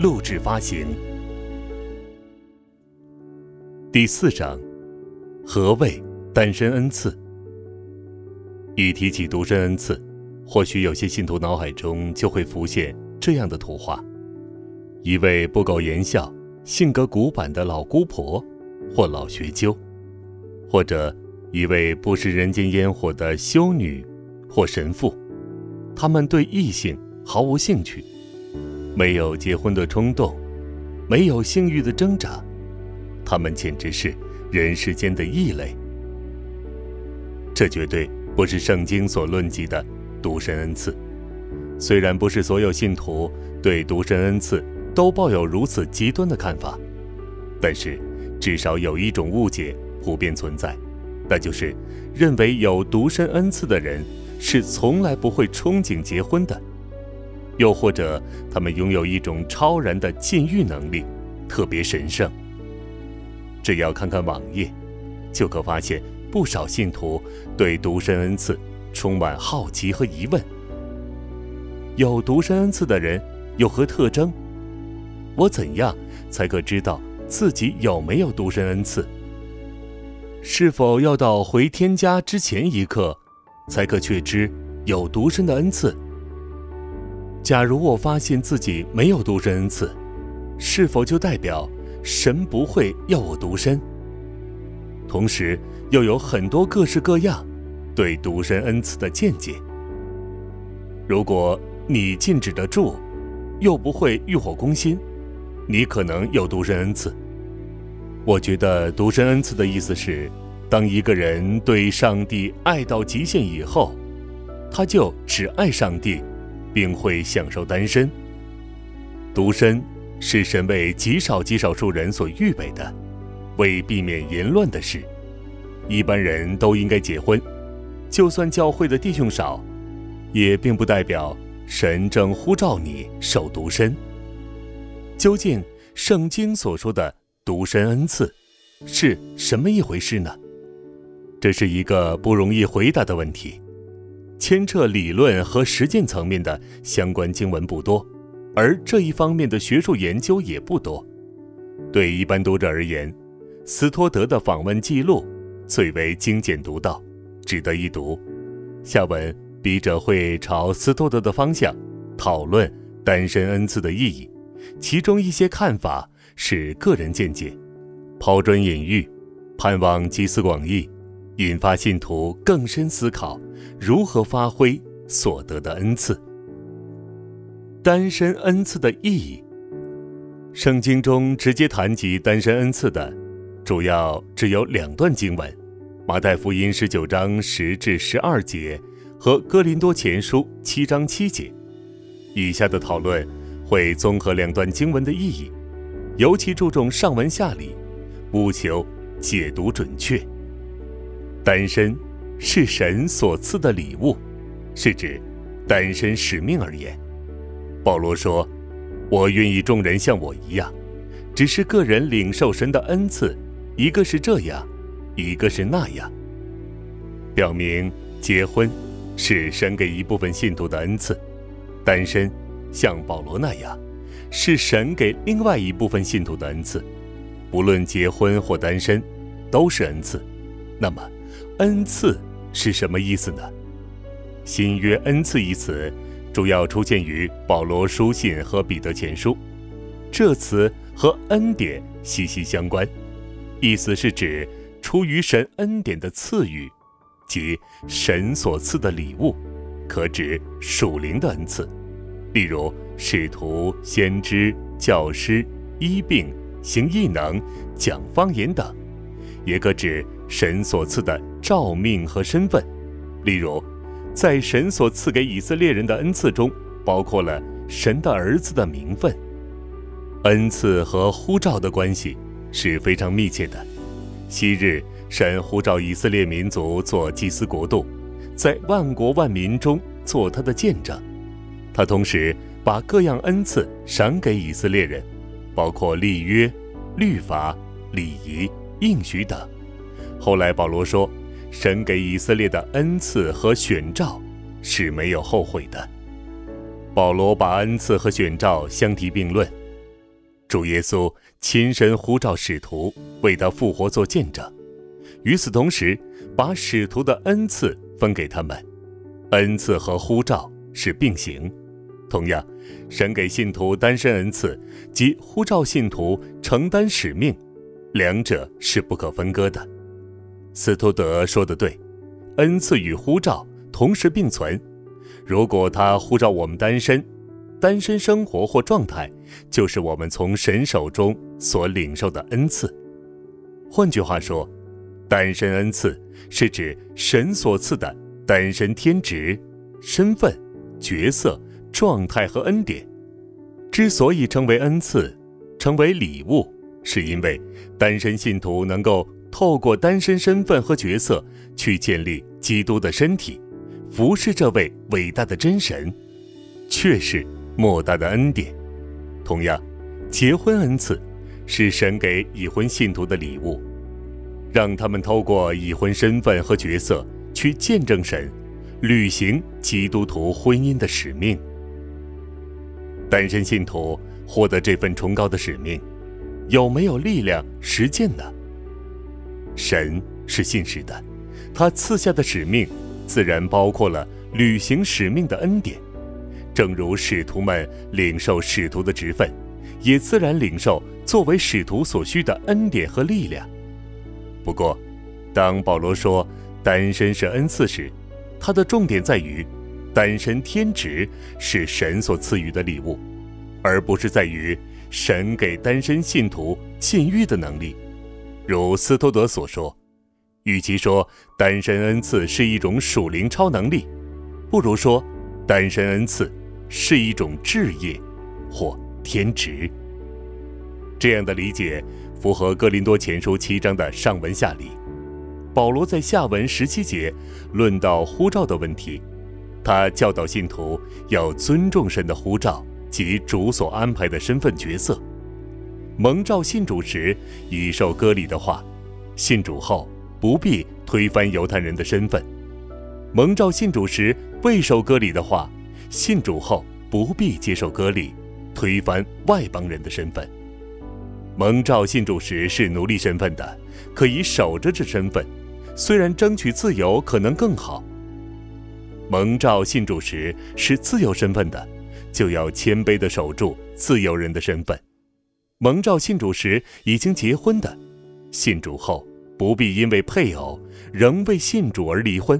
录制发行。第四章，何谓单身恩赐？一提起独身恩赐，或许有些信徒脑海中就会浮现这样的图画：一位不苟言笑、性格古板的老姑婆，或老学究，或者一位不食人间烟火的修女，或神父。他们对异性毫无兴趣，没有结婚的冲动，没有性欲的挣扎，他们简直是人世间的异类。这绝对。不是圣经所论及的独身恩赐。虽然不是所有信徒对独身恩赐都抱有如此极端的看法，但是至少有一种误解普遍存在，那就是认为有独身恩赐的人是从来不会憧憬结婚的，又或者他们拥有一种超然的禁欲能力，特别神圣。只要看看网页，就可发现。不少信徒对独身恩赐充满好奇和疑问：有独身恩赐的人有何特征？我怎样才可知道自己有没有独身恩赐？是否要到回天家之前一刻，才可确知有独身的恩赐？假如我发现自己没有独身恩赐，是否就代表神不会要我独身？同时，又有很多各式各样对独身恩赐的见解。如果你禁止得住，又不会欲火攻心，你可能有独身恩赐。我觉得独身恩赐的意思是，当一个人对上帝爱到极限以后，他就只爱上帝，并会享受单身。独身是神为极少极少数人所预备的。为避免淫乱的事，一般人都应该结婚。就算教会的弟兄少，也并不代表神正呼召你守独身。究竟圣经所说的独身恩赐是什么一回事呢？这是一个不容易回答的问题，牵扯理论和实践层面的相关经文不多，而这一方面的学术研究也不多。对一般读者而言，斯托德的访问记录最为精简独到，值得一读。下文笔者会朝斯托德的方向讨论单身恩赐的意义，其中一些看法是个人见解，抛砖引玉，盼望集思广益，引发信徒更深思考如何发挥所得的恩赐。单身恩赐的意义，圣经中直接谈及单身恩赐的。主要只有两段经文，《马太福音》十九章十至十二节和《哥林多前书》七章七节。以下的讨论会综合两段经文的意义，尤其注重上文下理，务求解读准确。单身是神所赐的礼物，是指单身使命而言。保罗说：“我愿意众人像我一样，只是个人领受神的恩赐。”一个是这样，一个是那样，表明结婚是神给一部分信徒的恩赐，单身像保罗那样是神给另外一部分信徒的恩赐。不论结婚或单身，都是恩赐。那么，恩赐是什么意思呢？新约恩赐一词主要出现于保罗书信和彼得前书，这词和恩典息息相关。意思是指出于神恩典的赐予，即神所赐的礼物，可指属灵的恩赐，例如使徒、先知、教师、医病、行异能、讲方言等；也可指神所赐的召命和身份，例如在神所赐给以色列人的恩赐中，包括了神的儿子的名分。恩赐和呼召的关系是非常密切的。昔日神呼召以色列民族做祭司国度，在万国万民中做他的见证。他同时把各样恩赐赏给以色列人，包括立约、律法、礼仪、应许等。后来保罗说，神给以色列的恩赐和选召是没有后悔的。保罗把恩赐和选召相提并论。主耶稣亲身呼召使徒为他复活做见证，与此同时，把使徒的恩赐分给他们。恩赐和呼召是并行。同样，神给信徒单身恩赐及呼召信徒承担使命，两者是不可分割的。斯图德说的对，恩赐与呼召同时并存。如果他呼召我们单身，单身生活或状态，就是我们从神手中所领受的恩赐。换句话说，单身恩赐是指神所赐的单身天职、身份、角色、状态和恩典。之所以称为恩赐，成为礼物，是因为单身信徒能够透过单身身份和角色去建立基督的身体，服侍这位伟大的真神，却是。莫大的恩典，同样，结婚恩赐是神给已婚信徒的礼物，让他们透过已婚身份和角色去见证神，履行基督徒婚姻的使命。单身信徒获得这份崇高的使命，有没有力量实践呢？神是信实的，他赐下的使命，自然包括了履行使命的恩典。正如使徒们领受使徒的职分，也自然领受作为使徒所需的恩典和力量。不过，当保罗说单身是恩赐时，他的重点在于，单身天职是神所赐予的礼物，而不是在于神给单身信徒禁欲的能力。如斯托德所说，与其说单身恩赐是一种属灵超能力，不如说单身恩赐。是一种志业，或天职。这样的理解符合哥林多前书七章的上文下理。保罗在下文十七节论到呼召的问题，他教导信徒要尊重神的呼召及主所安排的身份角色。蒙召信主时已受割礼的话，信主后不必推翻犹太人的身份；蒙召信主时未受割礼的话。信主后不必接受割礼，推翻外邦人的身份。蒙召信主时是奴隶身份的，可以守着这身份，虽然争取自由可能更好。蒙召信主时是自由身份的，就要谦卑地守住自由人的身份。蒙召信主时已经结婚的，信主后不必因为配偶仍未信主而离婚。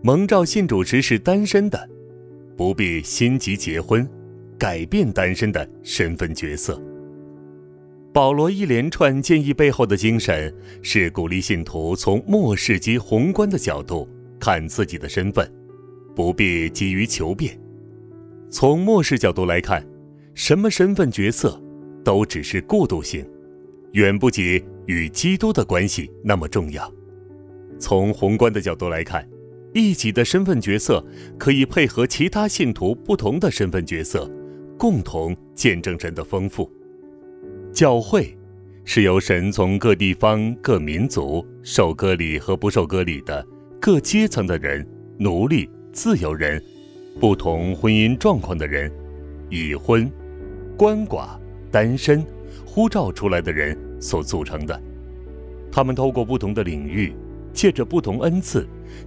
蒙召信主时是单身的。不必心急结婚，改变单身的身份角色。保罗一连串建议背后的精神是鼓励信徒从末世及宏观的角度看自己的身份，不必急于求变。从末世角度来看，什么身份角色都只是过渡性，远不及与基督的关系那么重要。从宏观的角度来看。一己的身份角色可以配合其他信徒不同的身份角色，共同见证神的丰富。教会是由神从各地方、各民族、受割礼和不受割礼的各阶层的人、奴隶、自由人、不同婚姻状况的人、已婚、鳏寡、单身、呼召出来的人所组成的。他们透过不同的领域。借着不同恩赐，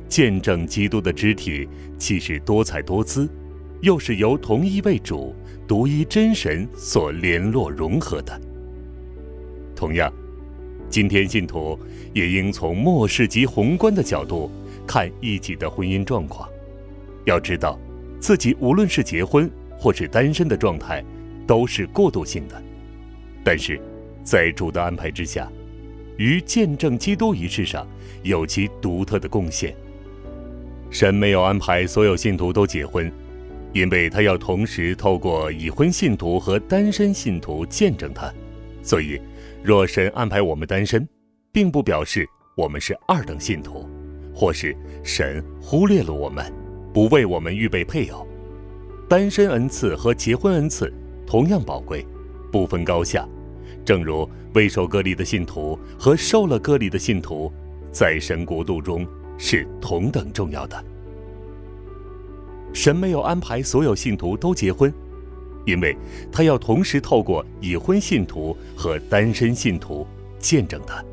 见证基督的肢体，既是多彩多姿，又是由同一位主、独一真神所联络融合的。同样，今天信徒也应从末世及宏观的角度看一己的婚姻状况。要知道，自己无论是结婚或是单身的状态，都是过渡性的。但是，在主的安排之下。于见证基督仪式上有其独特的贡献。神没有安排所有信徒都结婚，因为他要同时透过已婚信徒和单身信徒见证他，所以，若神安排我们单身，并不表示我们是二等信徒，或是神忽略了我们，不为我们预备配偶。单身恩赐和结婚恩赐同样宝贵，不分高下。正如未受割礼的信徒和受了割礼的信徒，在神国度中是同等重要的。神没有安排所有信徒都结婚，因为他要同时透过已婚信徒和单身信徒见证他。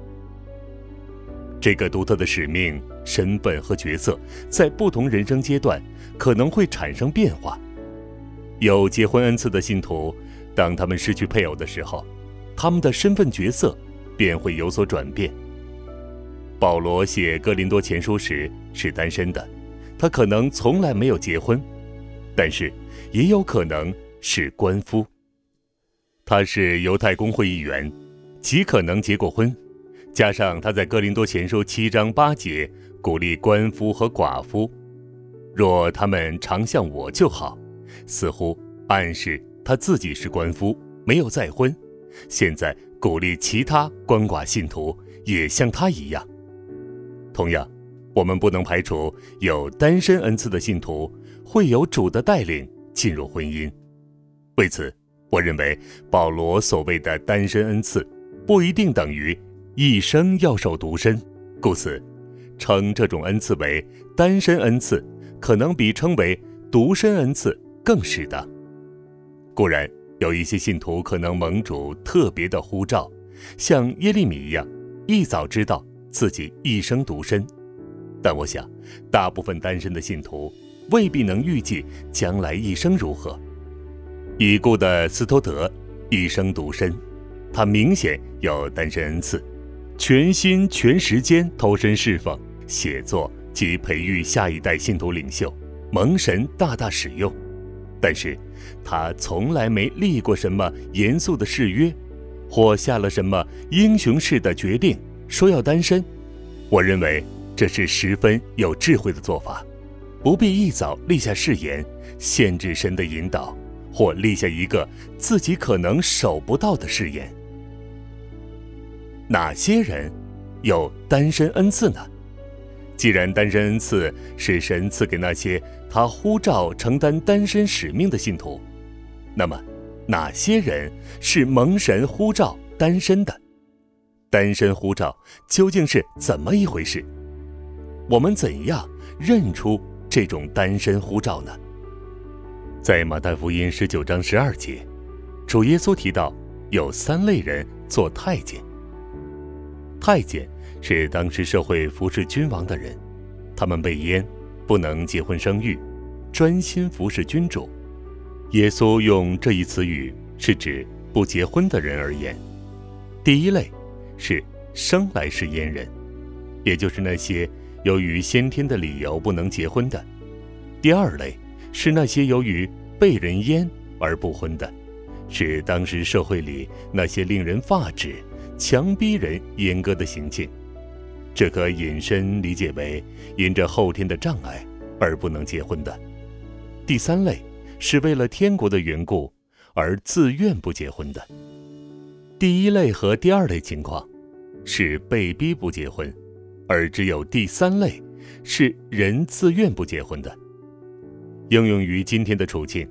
这个独特的使命、身份和角色，在不同人生阶段可能会产生变化。有结婚恩赐的信徒，当他们失去配偶的时候，他们的身份角色便会有所转变。保罗写哥林多前书时是单身的。他可能从来没有结婚，但是也有可能是官夫。他是犹太公会议员，极可能结过婚。加上他在哥林多前书七章八节鼓励官夫和寡妇，若他们常像我就好，似乎暗示他自己是官夫，没有再婚。现在鼓励其他官寡信徒也像他一样，同样。我们不能排除有单身恩赐的信徒会有主的带领进入婚姻。为此，我认为保罗所谓的单身恩赐不一定等于一生要守独身，故此，称这种恩赐为单身恩赐，可能比称为独身恩赐更是的。固然，有一些信徒可能蒙主特别的呼召，像耶利米一样，一早知道自己一生独身。但我想，大部分单身的信徒未必能预计将来一生如何。已故的斯托德一生独身，他明显有单身恩赐，全心全时间投身侍奉、写作及培育下一代信徒领袖，蒙神大大使用。但是，他从来没立过什么严肃的誓约，或下了什么英雄式的决定，说要单身。我认为。这是十分有智慧的做法，不必一早立下誓言，限制神的引导，或立下一个自己可能守不到的誓言。哪些人有单身恩赐呢？既然单身恩赐是神赐给那些他呼召承担单身使命的信徒，那么哪些人是蒙神呼召单身的？单身呼召究竟是怎么一回事？我们怎样认出这种单身呼召呢？在马太福音十九章十二节，主耶稣提到有三类人做太监。太监是当时社会服侍君王的人，他们被阉，不能结婚生育，专心服侍君主。耶稣用这一词语是指不结婚的人而言。第一类是生来是阉人，也就是那些。由于先天的理由不能结婚的，第二类是那些由于被人阉而不婚的，是当时社会里那些令人发指、强逼人阉割的行径。这可引申理解为因着后天的障碍而不能结婚的。第三类是为了天国的缘故而自愿不结婚的。第一类和第二类情况是被逼不结婚。而只有第三类，是人自愿不结婚的。应用于今天的处境，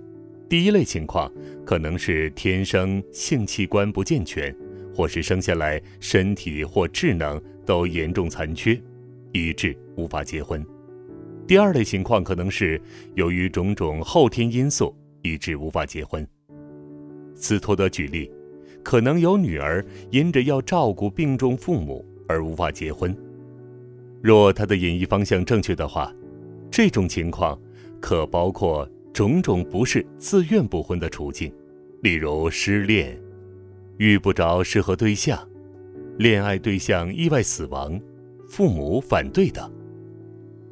第一类情况可能是天生性器官不健全，或是生下来身体或智能都严重残缺，以致无法结婚。第二类情况可能是由于种种后天因素，以致无法结婚。斯托德举例，可能有女儿因着要照顾病重父母而无法结婚。若他的演绎方向正确的话，这种情况可包括种种不是自愿不婚的处境，例如失恋、遇不着适合对象、恋爱对象意外死亡、父母反对等。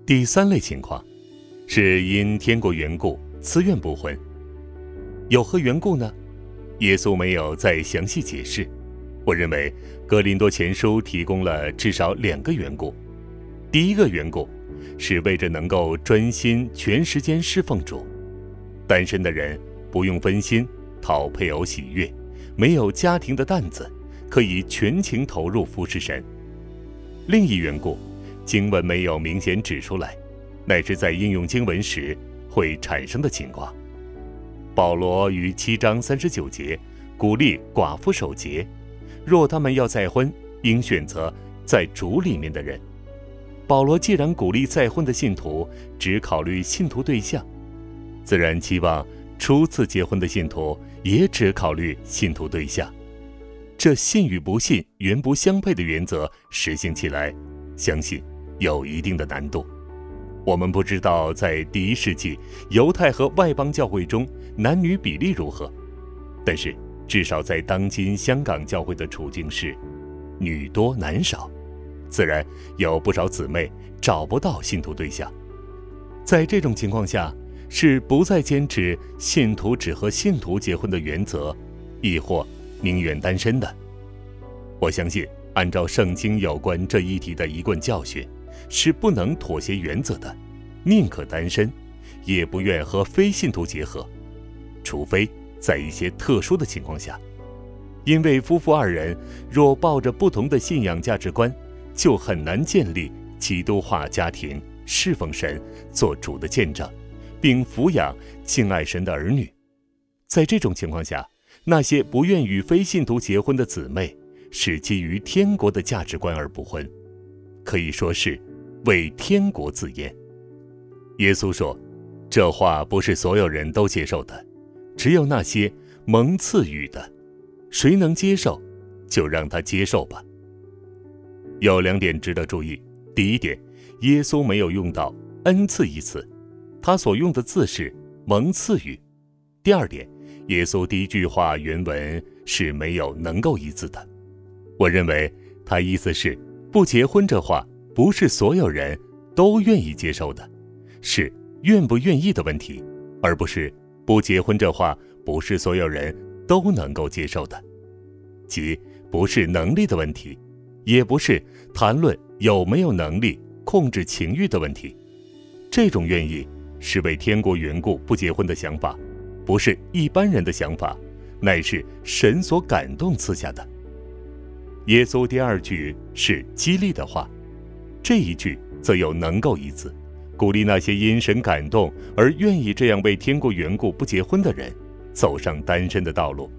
第三类情况，是因天国缘故自愿不婚，有何缘故呢？耶稣没有再详细解释。我认为《格林多前书》提供了至少两个缘故。第一个缘故，是为着能够专心全时间侍奉主；单身的人不用分心讨配偶喜悦，没有家庭的担子，可以全情投入服侍神。另一缘故，经文没有明显指出来，乃是在应用经文时会产生的情况。保罗于七章三十九节鼓励寡妇守节，若他们要再婚，应选择在主里面的人。保罗既然鼓励再婚的信徒只考虑信徒对象，自然期望初次结婚的信徒也只考虑信徒对象。这信与不信原不相配的原则实行起来，相信有一定的难度。我们不知道在第一世纪犹太和外邦教会中男女比例如何，但是至少在当今香港教会的处境是，女多男少，自然有不少姊妹找不到信徒对象。在这种情况下，是不再坚持信徒只和信徒结婚的原则，亦或宁愿单身的。我相信，按照圣经有关这一题的一贯教训。是不能妥协原则的，宁可单身，也不愿和非信徒结合，除非在一些特殊的情况下，因为夫妇二人若抱着不同的信仰价值观，就很难建立基督化家庭，侍奉神，做主的见证，并抚养敬爱神的儿女。在这种情况下，那些不愿与非信徒结婚的姊妹，是基于天国的价值观而不婚，可以说是。为天国自言，耶稣说：“这话不是所有人都接受的，只有那些蒙赐予的。谁能接受，就让他接受吧。”有两点值得注意：第一点，耶稣没有用到“恩赐”一词，他所用的字是“蒙赐予”；第二点，耶稣第一句话原文是没有“能够”一字的。我认为他意思是不结婚这话。不是所有人都愿意接受的，是愿不愿意的问题，而不是不结婚这话不是所有人都能够接受的，即不是能力的问题，也不是谈论有没有能力控制情欲的问题。这种愿意是为天国缘故不结婚的想法，不是一般人的想法，乃是神所感动赐下的。耶稣第二句是激励的话。这一句则有“能够”一字，鼓励那些因神感动而愿意这样为天国缘故不结婚的人，走上单身的道路。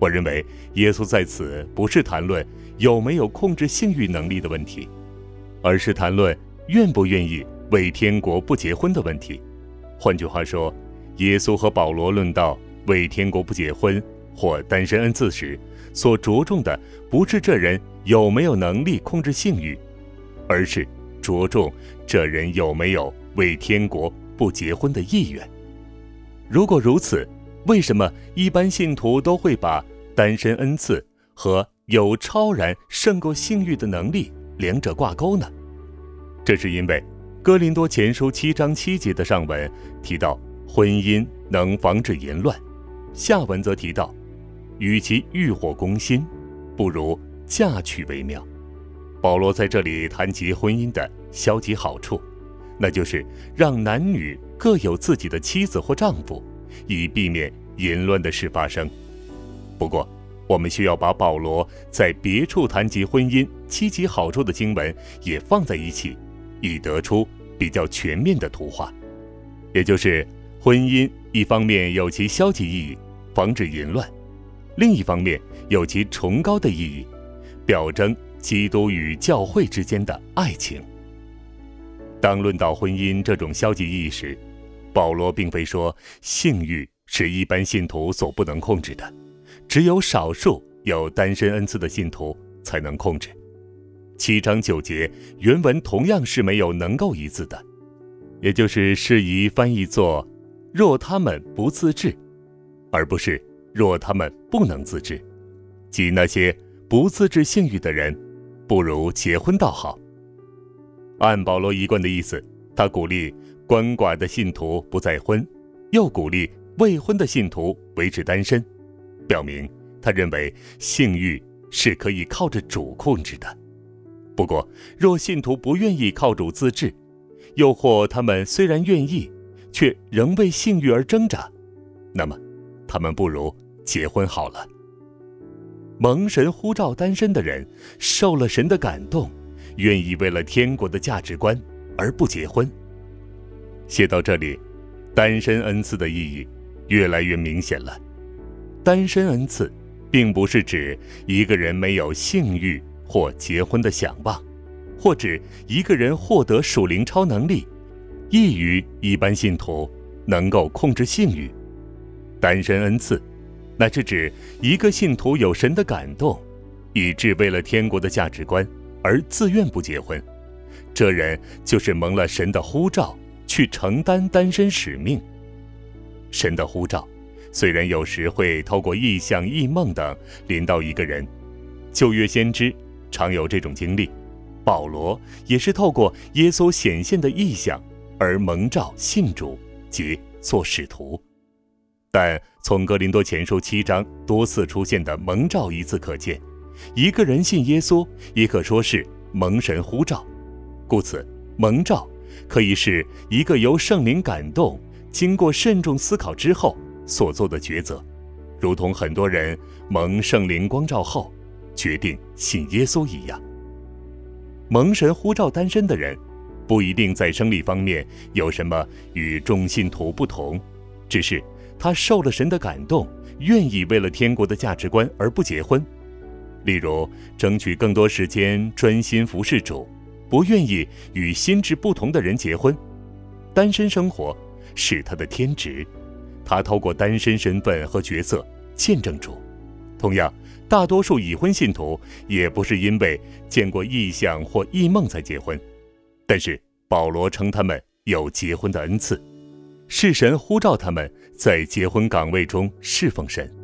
我认为耶稣在此不是谈论有没有控制性欲能力的问题，而是谈论愿不愿意为天国不结婚的问题。换句话说，耶稣和保罗论到为天国不结婚或单身恩赐时，所着重的不是这人有没有能力控制性欲。而是着重这人有没有为天国不结婚的意愿。如果如此，为什么一般信徒都会把单身恩赐和有超然胜过性欲的能力两者挂钩呢？这是因为《哥林多前书》七章七节的上文提到婚姻能防止淫乱，下文则提到，与其欲火攻心，不如嫁娶为妙。保罗在这里谈及婚姻的消极好处，那就是让男女各有自己的妻子或丈夫，以避免淫乱的事发生。不过，我们需要把保罗在别处谈及婚姻积极好处的经文也放在一起，以得出比较全面的图画。也就是婚姻一方面有其消极意义，防止淫乱；另一方面有其崇高的意义，表征。基督与教会之间的爱情。当论到婚姻这种消极意义时，保罗并非说性欲是一般信徒所不能控制的，只有少数有单身恩赐的信徒才能控制。七章九节原文同样是没有“能够”一字的，也就是适宜翻译作“若他们不自制”，而不是“若他们不能自制”，即那些不自制性欲的人。不如结婚倒好。按保罗一贯的意思，他鼓励鳏寡的信徒不再婚，又鼓励未婚的信徒维持单身，表明他认为性欲是可以靠着主控制的。不过，若信徒不愿意靠主自制，又或他们虽然愿意，却仍为性欲而挣扎，那么，他们不如结婚好了。蒙神呼召单身的人，受了神的感动，愿意为了天国的价值观而不结婚。写到这里，单身恩赐的意义越来越明显了。单身恩赐，并不是指一个人没有性欲或结婚的想望，或指一个人获得属灵超能力，异于一般信徒能够控制性欲。单身恩赐。乃是指一个信徒有神的感动，以致为了天国的价值观而自愿不结婚，这人就是蒙了神的呼召去承担单身使命。神的呼召虽然有时会透过异象、异梦等临到一个人，旧约先知常有这种经历，保罗也是透过耶稣显现的异象而蒙召信主及做使徒。但从格林多前书七章多次出现的蒙召一字可见，一个人信耶稣也可说是蒙神呼召，故此蒙召可以是一个由圣灵感动、经过慎重思考之后所做的抉择，如同很多人蒙圣灵光照后决定信耶稣一样。蒙神呼召单身的人，不一定在生理方面有什么与众信徒不同，只是。他受了神的感动，愿意为了天国的价值观而不结婚，例如争取更多时间专心服侍主，不愿意与心智不同的人结婚。单身生活是他的天职，他透过单身身份和角色见证主。同样，大多数已婚信徒也不是因为见过异象或异梦才结婚，但是保罗称他们有结婚的恩赐。是神呼召他们在结婚岗位中侍奉神。